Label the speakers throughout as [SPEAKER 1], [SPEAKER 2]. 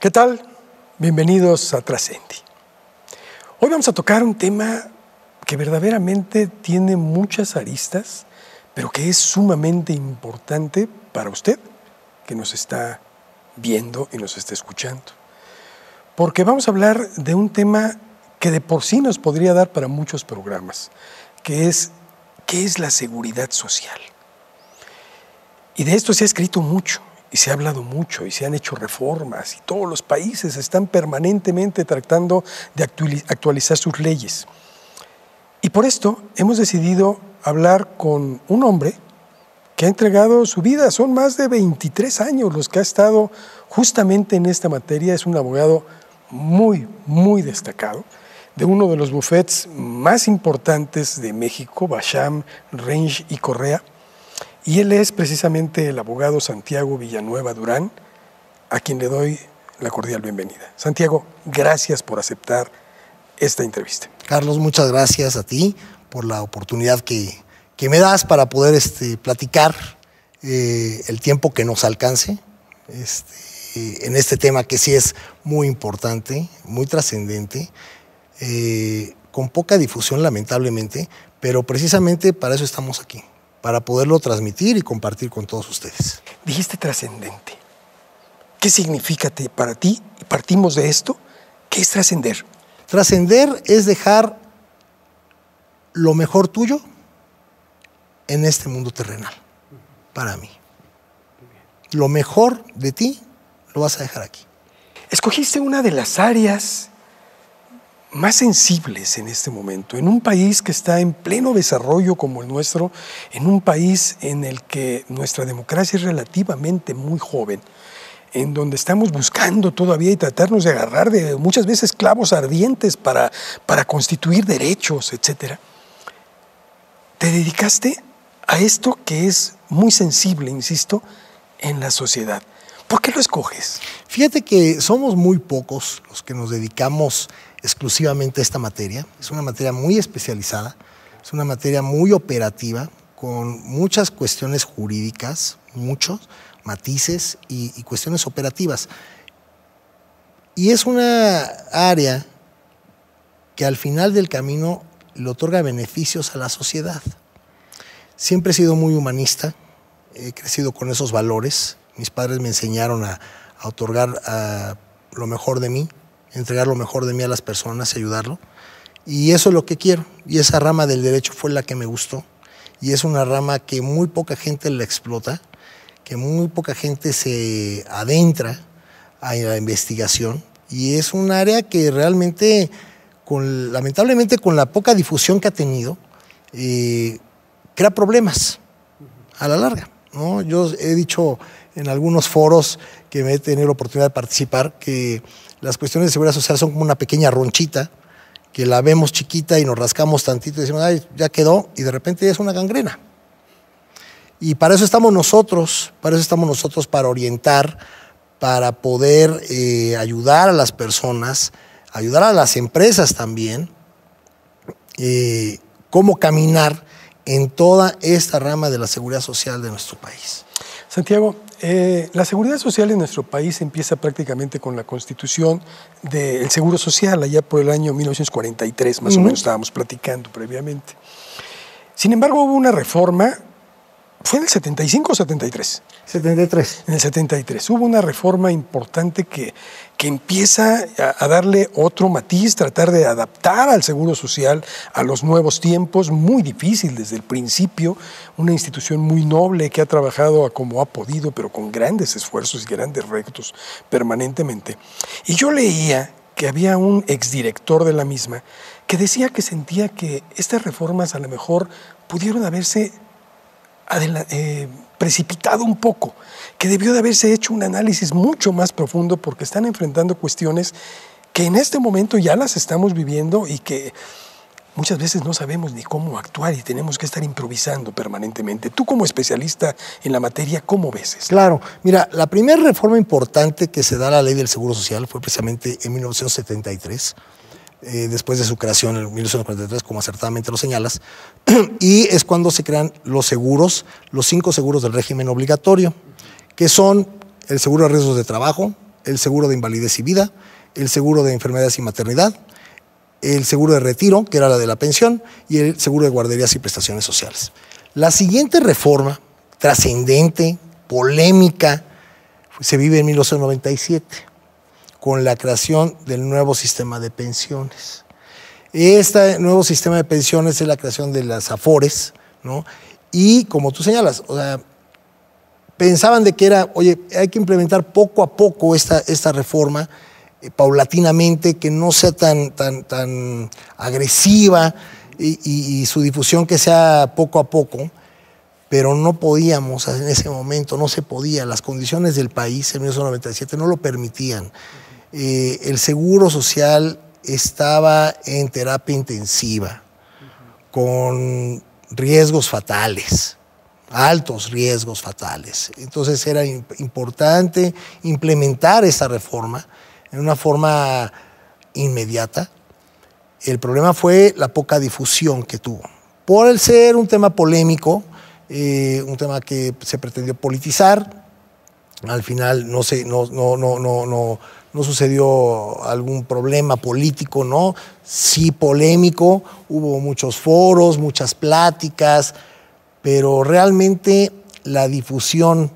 [SPEAKER 1] ¿Qué tal? Bienvenidos a Trascendi. Hoy vamos a tocar un tema que verdaderamente tiene muchas aristas, pero que es sumamente importante para usted que nos está viendo y nos está escuchando. Porque vamos a hablar de un tema que de por sí nos podría dar para muchos programas, que es qué es la seguridad social. Y de esto se ha escrito mucho y se ha hablado mucho y se han hecho reformas y todos los países están permanentemente tratando de actualizar sus leyes. Y por esto hemos decidido hablar con un hombre que ha entregado su vida. Son más de 23 años los que ha estado justamente en esta materia. Es un abogado muy, muy destacado de uno de los bufetes más importantes de México, Basham, Range y Correa y él es precisamente el abogado Santiago Villanueva Durán, a quien le doy la cordial bienvenida. Santiago, gracias por aceptar esta entrevista.
[SPEAKER 2] Carlos, muchas gracias a ti por la oportunidad que, me das para poder este, platicar eh, el tiempo que nos alcance este, en este tema que sí es muy importante, muy trascendente, eh, con poca difusión lamentablemente, pero precisamente para eso estamos aquí para poderlo transmitir y compartir con todos ustedes.
[SPEAKER 1] Dijiste trascendente. ¿Qué significa para ti? Y partimos de esto. ¿Qué es trascender?
[SPEAKER 2] Trascender es dejar lo mejor tuyo en este mundo terrenal, para mí. Lo mejor de ti lo vas a dejar aquí.
[SPEAKER 1] Escogiste una de las áreas más sensibles en este momento, en un país que está en pleno desarrollo como el nuestro, en un país en el que nuestra democracia es relativamente muy joven, en donde estamos buscando todavía y tratarnos de agarrar de muchas veces clavos ardientes para, para constituir derechos, etc. Te dedicaste a esto que es muy sensible, insisto, en la sociedad. ¿Por qué lo escoges?
[SPEAKER 2] Fíjate que somos muy pocos los que nos dedicamos exclusivamente esta materia. Es una materia muy especializada, es una materia muy operativa, con muchas cuestiones jurídicas, muchos matices y, cuestiones operativas. Y es una área que al final del camino le otorga beneficios a la sociedad. Siempre he sido muy humanista, he crecido con esos valores. Mis padres me enseñaron a, otorgar lo mejor de mí, entregar lo mejor de mí a las personas y ayudarlo. Y eso es lo que quiero. Y esa rama del derecho fue la que me gustó. Y es una rama que muy poca gente la explota, que muy poca gente se adentra a la investigación. Y es un área que realmente, con, lamentablemente con la poca difusión que ha tenido, eh, crea problemas a la larga. ¿no? Yo he dicho en algunos foros que me he tenido la oportunidad de participar que las cuestiones de seguridad social son como una pequeña ronchita que la vemos chiquita y nos rascamos tantito y decimos, ay, ya quedó, y de repente es una gangrena. Y para eso estamos nosotros, para eso estamos nosotros, para orientar, para poder eh, ayudar a las personas, ayudar a las empresas también, eh, cómo caminar en toda esta rama de la seguridad social de nuestro país.
[SPEAKER 1] Santiago, eh, la seguridad social en nuestro país empieza prácticamente con la constitución del Seguro Social, allá por el año 1943, más o menos estábamos platicando previamente. Sin embargo, hubo una reforma ¿Fue en el 75 o 73?
[SPEAKER 2] 73.
[SPEAKER 1] En el 73. Hubo una reforma importante que, que empieza a, darle otro matiz, tratar de adaptar al Seguro Social a los nuevos tiempos, muy difícil desde el principio, una institución muy noble que ha trabajado como ha podido, pero con grandes esfuerzos y grandes retos permanentemente. Y yo leía que había un exdirector de la misma que decía que sentía que estas reformas a lo mejor pudieron haberse eh, precipitado un poco, que debió de haberse hecho un análisis mucho más profundo porque están enfrentando cuestiones que en este momento ya las estamos viviendo y que muchas veces no sabemos ni cómo actuar y tenemos que estar improvisando permanentemente. Tú como especialista en la materia, ¿cómo ves esto?
[SPEAKER 2] Claro, mira, la primera reforma importante que se da a la ley del Seguro Social fue precisamente en 1973 eh, después de su creación en 1943, como acertadamente lo señalas, y es cuando se crean los seguros, los cinco seguros del régimen obligatorio, que son el seguro de riesgos de trabajo, el seguro de invalidez y vida, el seguro de enfermedades y maternidad, el seguro de retiro, que era la de la pensión, y el seguro de guarderías y prestaciones sociales. La siguiente reforma, trascendente, polémica, se vive en 1997, con la creación del nuevo sistema de pensiones. Este nuevo sistema de pensiones es la creación de las AFORES, ¿no? Y como tú señalas, o sea, pensaban de que era, oye, hay que implementar poco a poco esta, esta reforma, eh, paulatinamente, que no sea tan, tan, tan agresiva y, su difusión que sea poco a poco, pero no podíamos en ese momento, no se podía, las condiciones del país en 1997 no lo permitían. Eh, el seguro social estaba en terapia intensiva, con riesgos fatales altos riesgos fatales. Entonces era importante implementar esta reforma en una forma inmediata. El problema fue la poca difusión que tuvo. Por el ser un tema polémico, eh, un tema que se pretendió politizar, al final no, se, no, no, no, sucedió algún problema político, ¿no? Sí polémico, hubo muchos foros, muchas pláticas, pero realmente la difusión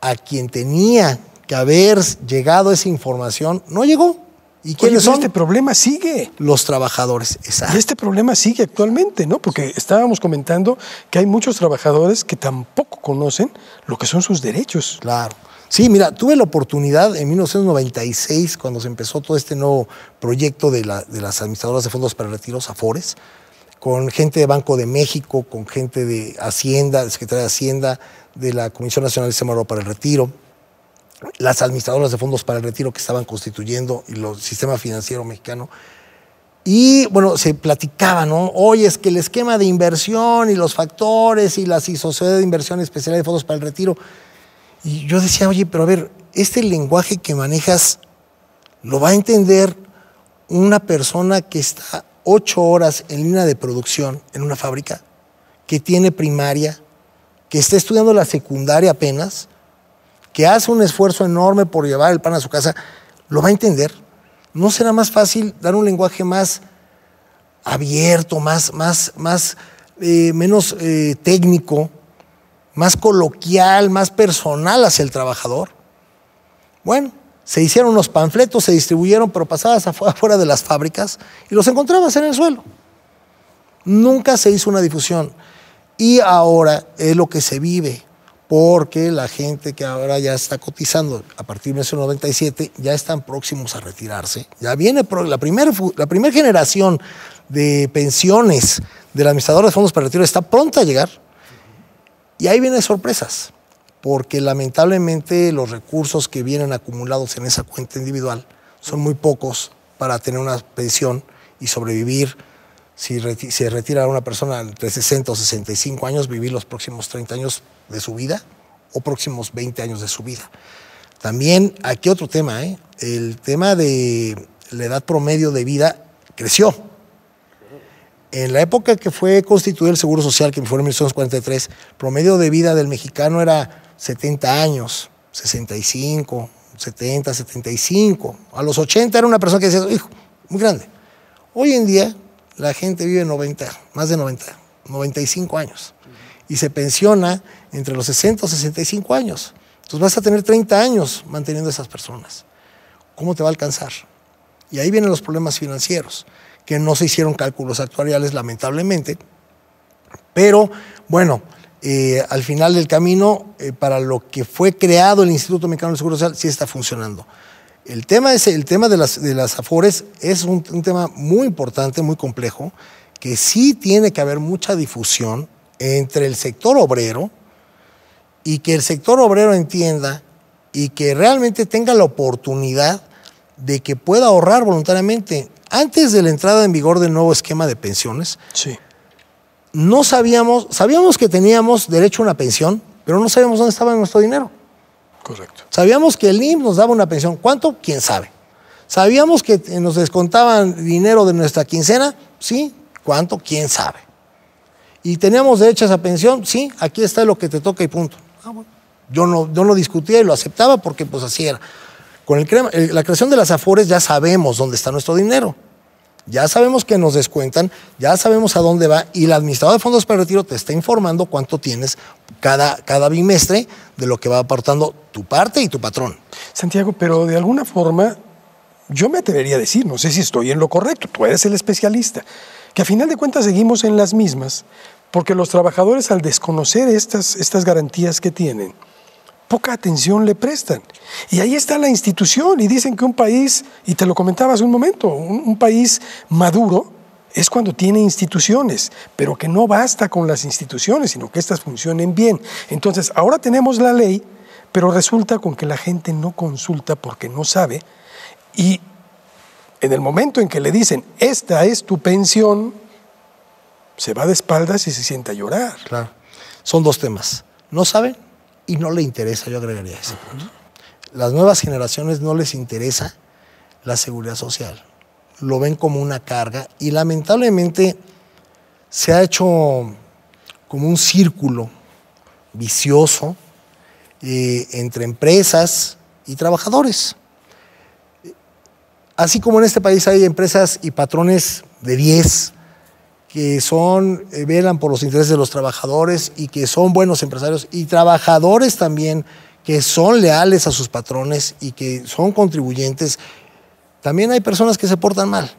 [SPEAKER 2] a quien tenía que haber llegado esa información no llegó.
[SPEAKER 1] ¿Y quiénes son? Este problema sigue.
[SPEAKER 2] Los trabajadores,
[SPEAKER 1] exacto. Y este problema sigue actualmente, ¿no? Porque estábamos comentando que hay muchos trabajadores que tampoco conocen lo que son sus derechos.
[SPEAKER 2] Claro. Sí, mira, tuve la oportunidad en 1996, cuando se empezó todo este nuevo proyecto de, las administradoras de fondos para retiros, AFORES, con gente de Banco de México, con gente de Hacienda, de Secretaría de Hacienda, de la Comisión Nacional de Sistema para el Retiro, las administradoras de fondos para el retiro que estaban constituyendo y el sistema financiero mexicano. Y bueno, se platicaba, ¿no? Oye, es que el esquema de inversión y los factores y la sociedad de inversión especial de fondos para el retiro. Y yo decía, oye, pero a ver, este lenguaje que manejas lo va a entender una persona que está ocho horas en línea de producción en una fábrica, que tiene primaria, que está estudiando la secundaria apenas, que hace un esfuerzo enorme por llevar el pan a su casa, lo va a entender. ¿No será más fácil dar un lenguaje más abierto, más, más, más eh, menos eh, técnico, más coloquial, más personal hacia el trabajador? Bueno, se hicieron unos panfletos, se distribuyeron, pero pasadas afuera de las fábricas y los encontrabas en el suelo. Nunca se hizo una difusión. Y ahora es lo que se vive, porque la gente que ahora ya está cotizando a partir de 1997 ya están próximos a retirarse. Ya viene la primera la primera generación de pensiones del administrador de fondos para retiro está pronta a llegar. Y ahí vienen sorpresas porque lamentablemente los recursos que vienen acumulados en esa cuenta individual son muy pocos para tener una pensión y sobrevivir. Si se retira una persona entre 60 o 65 años, vivir los próximos 30 años de su vida o próximos 20 años de su vida. También aquí otro tema, ¿eh? el tema de la edad promedio de vida creció. En la época que fue constituido el Seguro Social, que fue en 1943, el promedio de vida del mexicano era 70 años, 65, 70, 75. A los 80 era una persona que decía, hijo, muy grande. Hoy en día la gente vive 90, más de 90, 95 años. Y se pensiona entre los 60 y 65 años. Entonces vas a tener 30 años manteniendo a esas personas. ¿Cómo te va a alcanzar? Y ahí vienen los problemas financieros, que no se hicieron cálculos actuariales, lamentablemente. Pero bueno, eh, al final del camino, eh, para lo que fue creado el Instituto Mexicano del Seguro Social, sí está funcionando. El tema, es, el tema de, las, de las AFORES es un, tema muy importante, muy complejo, que sí tiene que haber mucha difusión entre el sector obrero y que el sector obrero entienda y que realmente tenga la oportunidad de que pueda ahorrar voluntariamente. Antes de la entrada en vigor del nuevo esquema de pensiones, sí no sabíamos, sabíamos que teníamos derecho a una pensión, pero no sabíamos dónde estaba nuestro dinero.
[SPEAKER 1] Correcto.
[SPEAKER 2] Sabíamos que el IMSS nos daba una pensión. ¿Cuánto? ¿Quién sabe? Sabíamos que nos descontaban dinero de nuestra quincena. ¿Sí? ¿Cuánto? ¿Quién sabe? ¿Y teníamos derecho a esa pensión? Sí, aquí está lo que te toca y punto. Ah, yo no, yo no discutía y lo aceptaba porque pues así era. Con el, la creación de las AFORES ya sabemos dónde está nuestro dinero. Ya sabemos que nos descuentan, ya sabemos a dónde va y el administrador de fondos para retiro te está informando cuánto tienes cada, cada bimestre de lo que va aportando tu parte y tu patrón.
[SPEAKER 1] Santiago, pero de alguna forma yo me atrevería a decir, no sé si estoy en lo correcto, tú eres el especialista, que a final de cuentas seguimos en las mismas, porque los trabajadores al desconocer estas, estas garantías que tienen, poca atención le prestan. Y ahí está la institución y dicen que un país, y te lo comentaba hace un momento, un, país maduro es cuando tiene instituciones, pero que no basta con las instituciones, sino que éstas funcionen bien. Entonces, ahora tenemos la ley, pero resulta con que la gente no consulta porque no sabe y en el momento en que le dicen, esta es tu pensión, se va de espaldas y se sienta a llorar.
[SPEAKER 2] Claro. Son dos temas. No saben y no le interesa, yo agregaría eso. Las nuevas generaciones no les interesa la seguridad social. Lo ven como una carga y lamentablemente se ha hecho como un círculo vicioso eh, entre empresas y trabajadores. Así como en este país hay empresas y patrones de 10, que son, eh, velan por los intereses de los trabajadores y que son buenos empresarios y trabajadores también que son leales a sus patrones y que son contribuyentes. También hay personas que se portan mal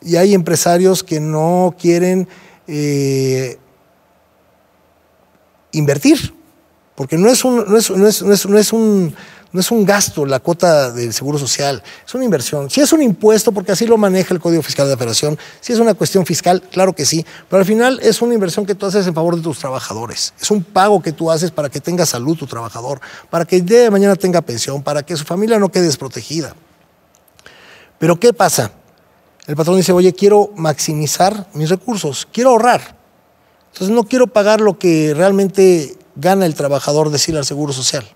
[SPEAKER 2] y hay empresarios que no quieren eh, invertir, porque no es un, no es, no es, no es un no es un gasto la cuota del seguro social, es una inversión. Si es un impuesto, porque así lo maneja el Código Fiscal de Operación, si es una cuestión fiscal, claro que sí, pero al final es una inversión que tú haces en favor de tus trabajadores. Es un pago que tú haces para que tenga salud tu trabajador, para que el día de mañana tenga pensión, para que su familia no quede desprotegida. Pero ¿qué pasa? El patrón dice, oye, quiero maximizar mis recursos, quiero ahorrar. Entonces no quiero pagar lo que realmente gana el trabajador decir al Seguro Social.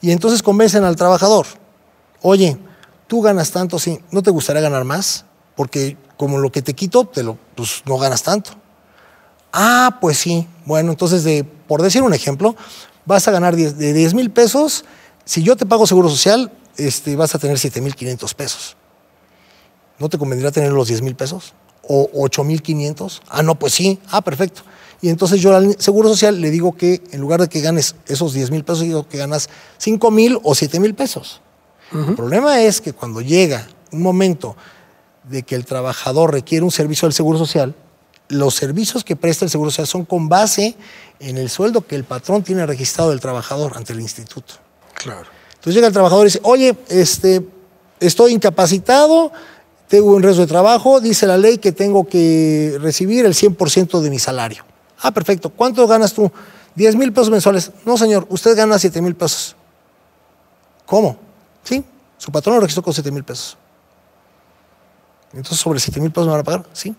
[SPEAKER 2] Y entonces convencen al trabajador, oye, tú ganas tanto, sí, ¿no te gustaría ganar más? Porque como lo que te quito, te lo, pues no ganas tanto. Ah, pues sí. Bueno, entonces, de, por decir un ejemplo, vas a ganar de 10 mil pesos. Si yo te pago seguro social, este, vas a tener 7 mil 500 pesos. ¿No te convendría tener los 10 mil pesos? ¿O 8 mil 500? Ah, no, pues sí. Ah, perfecto. Y entonces yo al Seguro Social le digo que en lugar de que ganes esos 10 mil pesos, digo que ganas 5 mil o 7 mil pesos. El problema es que cuando llega un momento de que el trabajador requiere un servicio del Seguro Social, los servicios que presta el Seguro Social son con base en el sueldo que el patrón tiene registrado del trabajador ante el instituto.
[SPEAKER 1] Claro.
[SPEAKER 2] Entonces llega el trabajador y dice, oye, este, estoy incapacitado, tengo un riesgo de trabajo, dice la ley que tengo que recibir el 100% de mi salario. Ah, perfecto. ¿Cuánto ganas tú? 10 mil pesos mensuales. No, señor, usted gana 7 mil pesos. ¿Cómo? Sí, su patrón lo registró con 7 mil pesos. Entonces, sobre 7 mil pesos me van a pagar. Sí.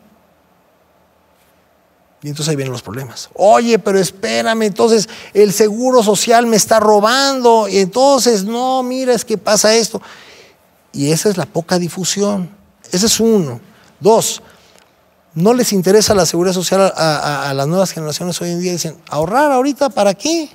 [SPEAKER 2] Y entonces ahí vienen los problemas. Oye, pero espérame, entonces el seguro social me está robando. Y entonces, no, mira, es que pasa esto. Y esa es la poca difusión. Ese es uno. Dos, no les interesa la seguridad social a, las nuevas generaciones hoy en día. Dicen, ahorrar ahorita, ¿para qué?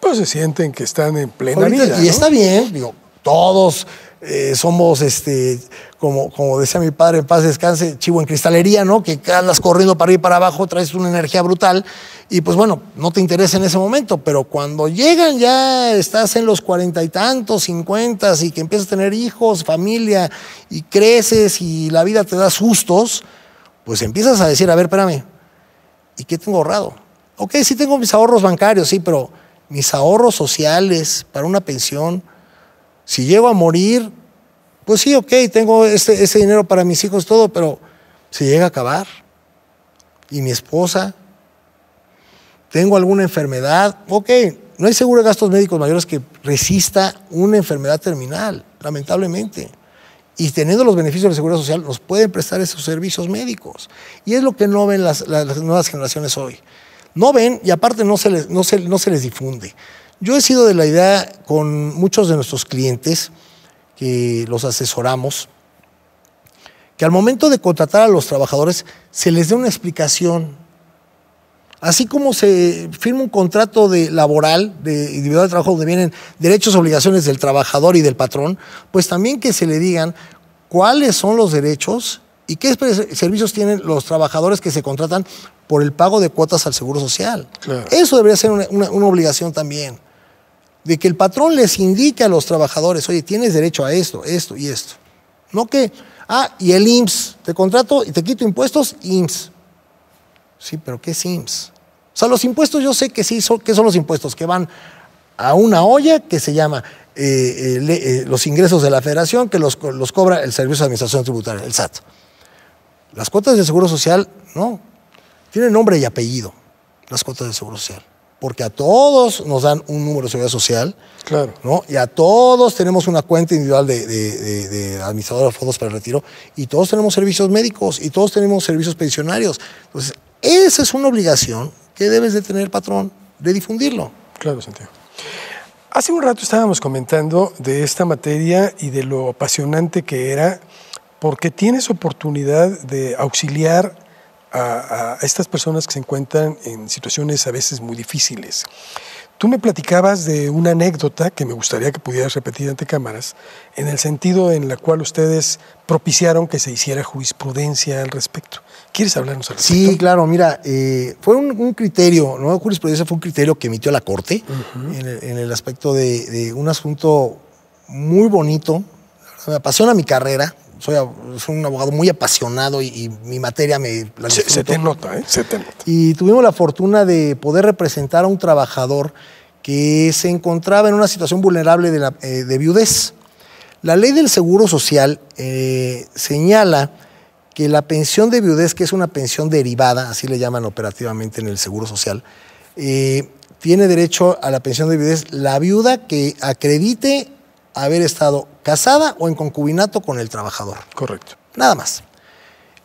[SPEAKER 1] Pues se sienten que están en plena vida.
[SPEAKER 2] Y está bien, digo, todos eh, somos, este, como, como decía mi padre, en paz descanse, chivo en cristalería, ¿no? Que andas corriendo para arriba y para abajo, traes una energía brutal y pues bueno, no te interesa en ese momento, pero cuando llegan ya estás en los cuarenta y tantos, cincuentas y que empiezas a tener hijos, familia y creces y la vida te da sustos, pues empiezas a decir, a ver, espérame, ¿y qué tengo ahorrado? Ok, sí tengo mis ahorros bancarios, sí, pero mis ahorros sociales para una pensión, si llego a morir, pues sí, ok, tengo este, ese dinero para mis hijos, todo, pero se llega a acabar. Y mi esposa, tengo alguna enfermedad, ok, no hay seguro de gastos médicos mayores que resista una enfermedad terminal, lamentablemente y teniendo los beneficios de la seguridad social, nos pueden prestar esos servicios médicos. Y es lo que no ven las, nuevas generaciones hoy. No ven y aparte no se, les, no, no se les difunde. Yo he sido de la idea con muchos de nuestros clientes que los asesoramos, que al momento de contratar a los trabajadores se les dé una explicación. Así como se firma un contrato de laboral, de individual de trabajo, donde vienen derechos y obligaciones del trabajador y del patrón, pues también que se le digan cuáles son los derechos y qué servicios tienen los trabajadores que se contratan por el pago de cuotas al Seguro Social. Eso debería ser una, obligación también. De que el patrón les indique a los trabajadores, oye, tienes derecho a esto, esto y esto. No que, ah, y el IMSS, te contrato y te quito impuestos, IMSS. Sí, pero ¿qué es IMSS? O sea, los impuestos yo sé que sí, son, ¿qué son los impuestos? Que van a una olla que se llama eh, eh, eh, los ingresos de la federación, que los, los, cobra el Servicio de Administración Tributaria, el SAT. Las cuotas de Seguro Social, no, tienen nombre y apellido, las cuotas de Seguro Social. Porque a todos nos dan un número de seguridad social.
[SPEAKER 1] Claro.
[SPEAKER 2] ¿no? Y a todos tenemos una cuenta individual de, de, de administrador de fondos para el retiro. Y todos tenemos servicios médicos y todos tenemos servicios pensionarios. Entonces, esa es una obligación que debes de tener, patrón, de difundirlo.
[SPEAKER 1] Claro, Santiago. Hace un rato estábamos comentando de esta materia y de lo apasionante que era, porque tienes oportunidad de auxiliar a, a, estas personas que se encuentran en situaciones a veces muy difíciles. Tú me platicabas de una anécdota que me gustaría que pudieras repetir ante cámaras, en el sentido en la cual ustedes propiciaron que se hiciera jurisprudencia al respecto. ¿Quieres hablarnos al respecto?
[SPEAKER 2] Sí, claro, mira, eh, fue un, criterio, no jurisprudencia, fue un criterio que emitió la Corte en, el, aspecto de, un asunto muy bonito. Me apasiona mi carrera, soy, un abogado muy apasionado y, mi materia me
[SPEAKER 1] la se, se, te nota, ¿eh? Se te nota.
[SPEAKER 2] Y tuvimos la fortuna de poder representar a un trabajador que se encontraba en una situación vulnerable de, la, eh, de viudez. La ley del Seguro Social eh, señala que la pensión de viudez, que es una pensión derivada, así le llaman operativamente en el Seguro Social, eh, tiene derecho a la pensión de viudez la viuda que acredite haber estado casada o en concubinato con el trabajador.
[SPEAKER 1] Correcto.
[SPEAKER 2] Nada más.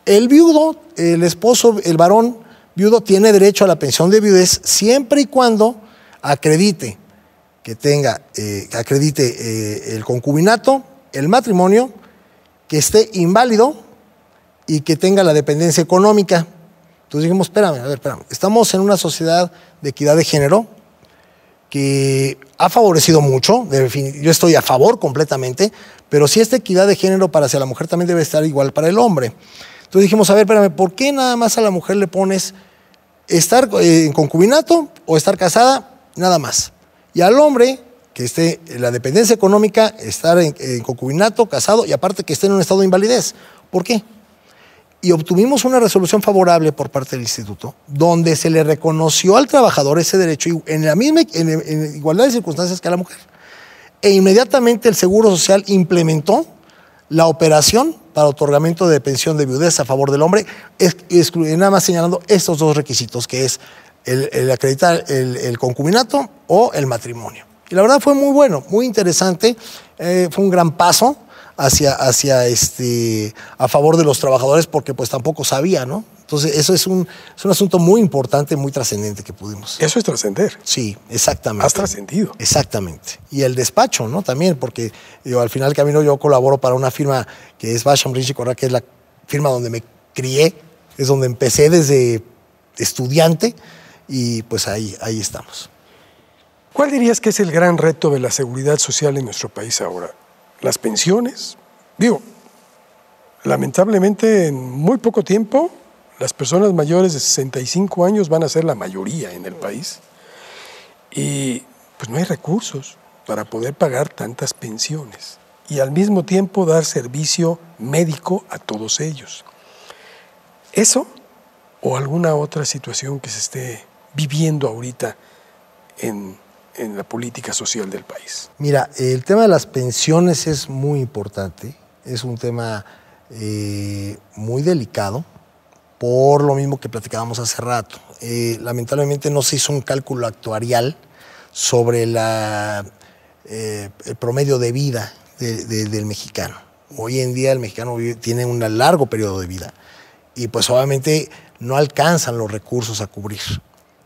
[SPEAKER 2] El viudo, el esposo, el varón viudo tiene derecho a la pensión de viudez siempre y cuando acredite que tenga, eh, acredite eh, el concubinato, el matrimonio, que esté inválido y que tenga la dependencia económica. Entonces dijimos, espérame, a ver, espérame. Estamos en una sociedad de equidad de género que ha favorecido mucho, yo estoy a favor completamente, pero si esta equidad de género para hacia la mujer también debe estar igual para el hombre. Entonces dijimos, a ver, espérame, ¿por qué nada más a la mujer le pones estar eh, en concubinato o estar casada? Nada más. Y al hombre, que esté en la dependencia económica, estar en, en concubinato, casado y aparte que esté en un estado de invalidez. ¿Por qué? Y obtuvimos una resolución favorable por parte del instituto, donde se le reconoció al trabajador ese derecho en la misma en, igualdad de circunstancias que a la mujer. E inmediatamente el Seguro Social implementó la operación para otorgamiento de pensión de viudez a favor del hombre, nada más señalando estos dos requisitos, que es el, acreditar el, concubinato o el matrimonio. Y la verdad fue muy bueno, muy interesante, eh, fue un gran paso hacia, hacia este, a favor de los trabajadores porque pues tampoco sabía, ¿no? Entonces, eso es un, es un asunto muy importante, muy trascendente que pudimos.
[SPEAKER 1] Eso es trascender.
[SPEAKER 2] Sí, exactamente.
[SPEAKER 1] Has trascendido.
[SPEAKER 2] Exactamente. Y el despacho, ¿no? También, porque yo, al final del camino yo colaboro para una firma que es Basham Rich Correa, que es la firma donde me crié, es donde empecé desde estudiante y pues ahí, ahí estamos.
[SPEAKER 1] ¿Cuál dirías que es el gran reto de la seguridad social en nuestro país ahora? Las pensiones. Digo, lamentablemente en muy poco tiempo las personas mayores de 65 años van a ser la mayoría en el país y pues no hay recursos para poder pagar tantas pensiones y al mismo tiempo dar servicio médico a todos ellos. Eso o alguna otra situación que se esté viviendo ahorita en en la política social del país?
[SPEAKER 2] Mira, el tema de las pensiones es muy importante, es un tema eh, muy delicado, por lo mismo que platicábamos hace rato. Eh, lamentablemente no se hizo un cálculo actuarial sobre eh, el promedio de vida del mexicano. Hoy en día el mexicano tiene un largo periodo de vida y pues obviamente no alcanzan los recursos a cubrir.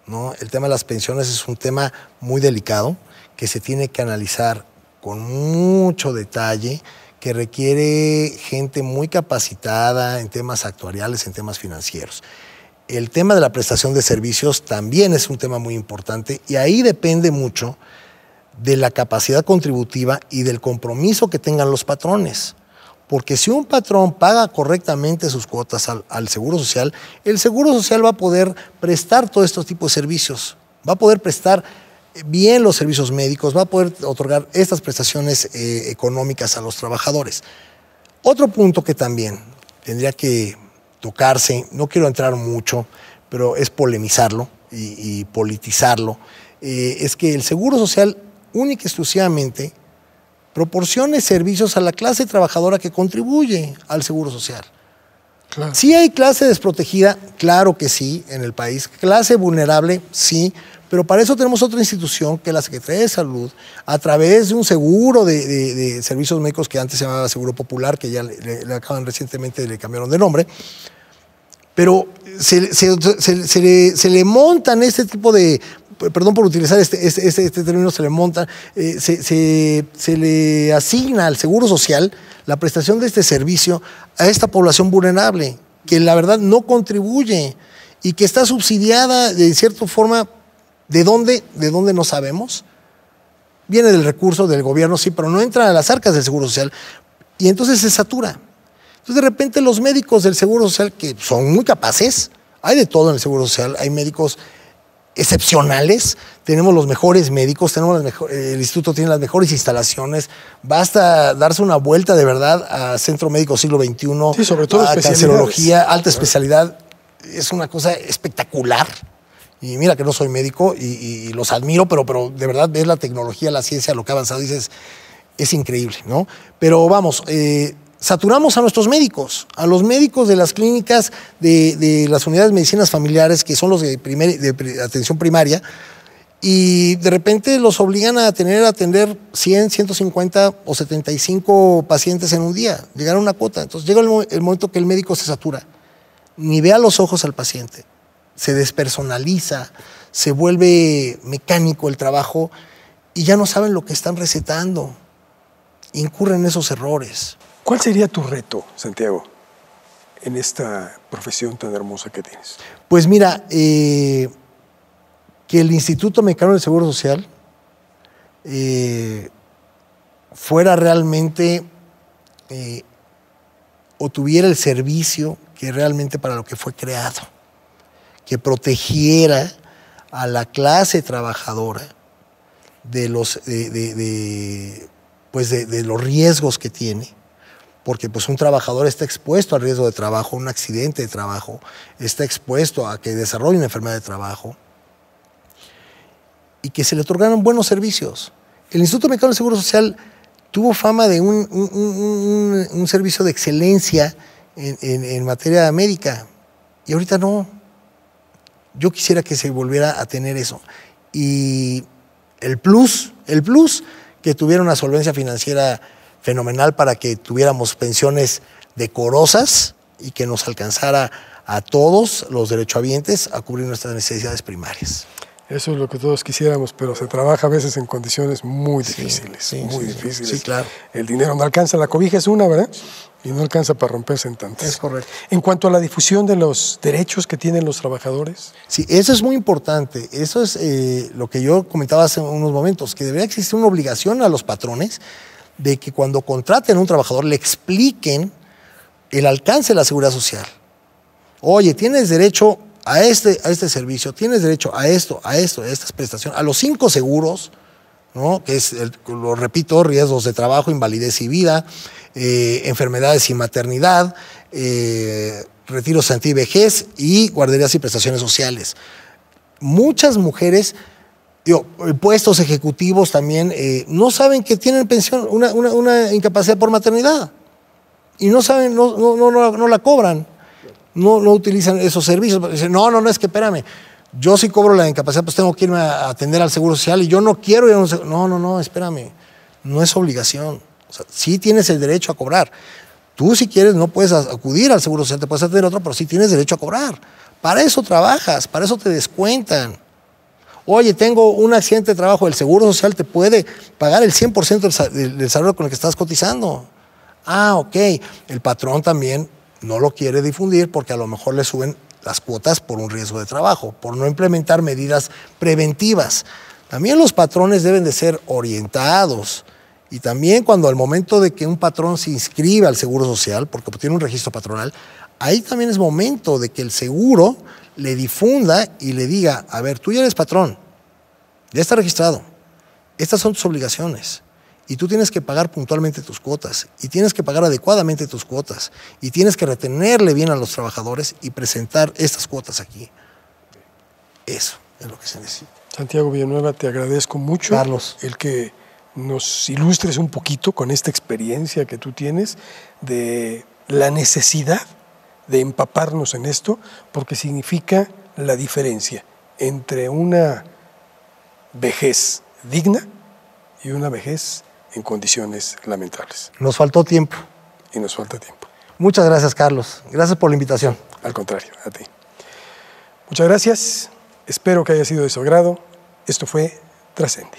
[SPEAKER 2] El tema de las pensiones es un tema muy delicado que se tiene que analizar con mucho detalle, que requiere gente muy capacitada en temas actuariales, en temas financieros. el tema de la prestación de servicios también es un tema muy importante y ahí depende mucho de la capacidad contributiva y del compromiso que tengan los patrones. Porque si un patrón paga correctamente sus cuotas al, Seguro Social, el Seguro Social va a poder prestar todos estos tipos de servicios, va a poder prestar bien los servicios médicos, va a poder otorgar estas prestaciones eh, económicas a los trabajadores. Otro punto que también tendría que tocarse, no quiero entrar mucho, pero es polemizarlo y, politizarlo, eh, es que el Seguro Social única y exclusivamente proporcione servicios a la clase trabajadora que contribuye al Seguro Social. Claro. Sí hay clase desprotegida, claro que sí, en el país. Clase vulnerable, sí, pero para eso tenemos otra institución que es la Secretaría de Salud, a través de un seguro de, servicios médicos que antes se llamaba Seguro Popular, que ya le, acaban recientemente, le cambiaron de nombre. Pero se, se le montan este tipo de perdón por utilizar este, este, este, este término, se le monta, eh, se, le asigna al Seguro Social la prestación de este servicio a esta población vulnerable, que la verdad no contribuye y que está subsidiada de cierta forma, ¿de dónde? ¿De dónde no sabemos? Viene del recurso del gobierno, sí, pero no entra a las arcas del Seguro Social y entonces se satura. Entonces de repente los médicos del Seguro Social, que son muy capaces, hay de todo en el Seguro Social, hay médicos excepcionales, tenemos los mejores médicos, tenemos el instituto tiene las mejores instalaciones, basta darse una vuelta de verdad a Centro Médico Siglo XXI,
[SPEAKER 1] sí, sobre todo
[SPEAKER 2] a cancerología, alta especialidad, es una cosa espectacular. Y mira que no soy médico y, los admiro, pero, pero de verdad ves la tecnología, la ciencia, lo que ha avanzado, dices, es increíble, ¿no? Pero vamos, eh, saturamos a nuestros médicos, a los médicos de las clínicas de, las unidades de medicinas familiares, que son los de, atención primaria, y de repente los obligan a tener atender 100, 150 o 75 pacientes en un día, llegar a una cuota. Entonces llega el, el momento que el médico se satura, ni ve a los ojos al paciente, se despersonaliza, se vuelve mecánico el trabajo y ya no saben lo que están recetando, incurren esos errores.
[SPEAKER 1] ¿Cuál sería tu reto, Santiago, en esta profesión tan hermosa que tienes?
[SPEAKER 2] Pues mira, eh, que el Instituto Mexicano del Seguro Social eh, fuera realmente eh, o tuviera el servicio que realmente para lo que fue creado, que protegiera a la clase trabajadora de los, pues de los riesgos que tiene porque pues un trabajador está expuesto al riesgo de trabajo, un accidente de trabajo, está expuesto a que desarrolle una enfermedad de trabajo y que se le otorgaron buenos servicios. El Instituto Mexicano de Seguro Social tuvo fama de un, servicio de excelencia en, materia médica y ahorita no. Yo quisiera que se volviera a tener eso. Y el plus, el plus que tuviera una solvencia financiera fenomenal para que tuviéramos pensiones decorosas y que nos alcanzara a todos los derechohabientes a cubrir nuestras necesidades primarias.
[SPEAKER 1] Eso es lo que todos quisiéramos, pero se trabaja a veces en condiciones muy difíciles, muy difíciles.
[SPEAKER 2] Sí, claro.
[SPEAKER 1] El dinero no alcanza, la cobija es una, ¿verdad? Y no alcanza para romperse en tantas.
[SPEAKER 2] Es correcto.
[SPEAKER 1] En cuanto a la difusión de los derechos que tienen los trabajadores.
[SPEAKER 2] Sí, eso es muy importante. Eso es eh, lo que yo comentaba hace unos momentos, que debería existir una obligación a los patrones de que cuando contraten a un trabajador le expliquen el alcance de la seguridad social. Oye, tienes derecho a este, a este servicio, tienes derecho a esto, a esto, a estas prestaciones, a los cinco seguros, ¿no? que es, lo repito, riesgos de trabajo, invalidez y vida, eh, enfermedades y maternidad, eh, retiros anti-vejez y guarderías y prestaciones sociales. Muchas mujeres digo, puestos ejecutivos también, eh, no saben que tienen pensión, una, incapacidad por maternidad. Y no saben, no, no, no, la cobran. No, no utilizan esos servicios. Dicen, no, no, no, es que espérame. Yo sí cobro la incapacidad, pues tengo que irme a atender al Seguro Social y yo no quiero ir a un seguro. No, no, no, espérame. No es obligación. O sea, sí tienes el derecho a cobrar. Tú, si quieres, no puedes acudir al Seguro Social, te puedes atender otro, pero sí tienes derecho a cobrar. Para eso trabajas, para eso te descuentan. Oye, tengo un accidente de trabajo, el Seguro Social te puede pagar el 100% del, salario con el que estás cotizando. Ah, ok. El patrón también no lo quiere difundir porque a lo mejor le suben las cuotas por un riesgo de trabajo, por no implementar medidas preventivas. También los patrones deben de ser orientados y también cuando al momento de que un patrón se inscribe al Seguro Social, porque tiene un registro patronal, ahí también es momento de que el seguro le difunda y le diga, a ver, tú ya eres patrón, ya está registrado, estas son tus obligaciones y tú tienes que pagar puntualmente tus cuotas y tienes que pagar adecuadamente tus cuotas y tienes que retenerle bien a los trabajadores y presentar estas cuotas aquí. Eso es lo que se necesita.
[SPEAKER 1] Santiago Villanueva, te agradezco mucho
[SPEAKER 2] Carlos.
[SPEAKER 1] el que nos ilustres un poquito con esta experiencia que tú tienes de la necesidad de empaparnos en esto, porque significa la diferencia entre una vejez digna y una vejez en condiciones lamentables.
[SPEAKER 2] Nos faltó tiempo.
[SPEAKER 1] Y nos falta tiempo.
[SPEAKER 2] Muchas gracias, Carlos. Gracias por la invitación.
[SPEAKER 1] Al contrario, a ti. Muchas gracias. Espero que haya sido de su agrado. Esto fue Trascendi.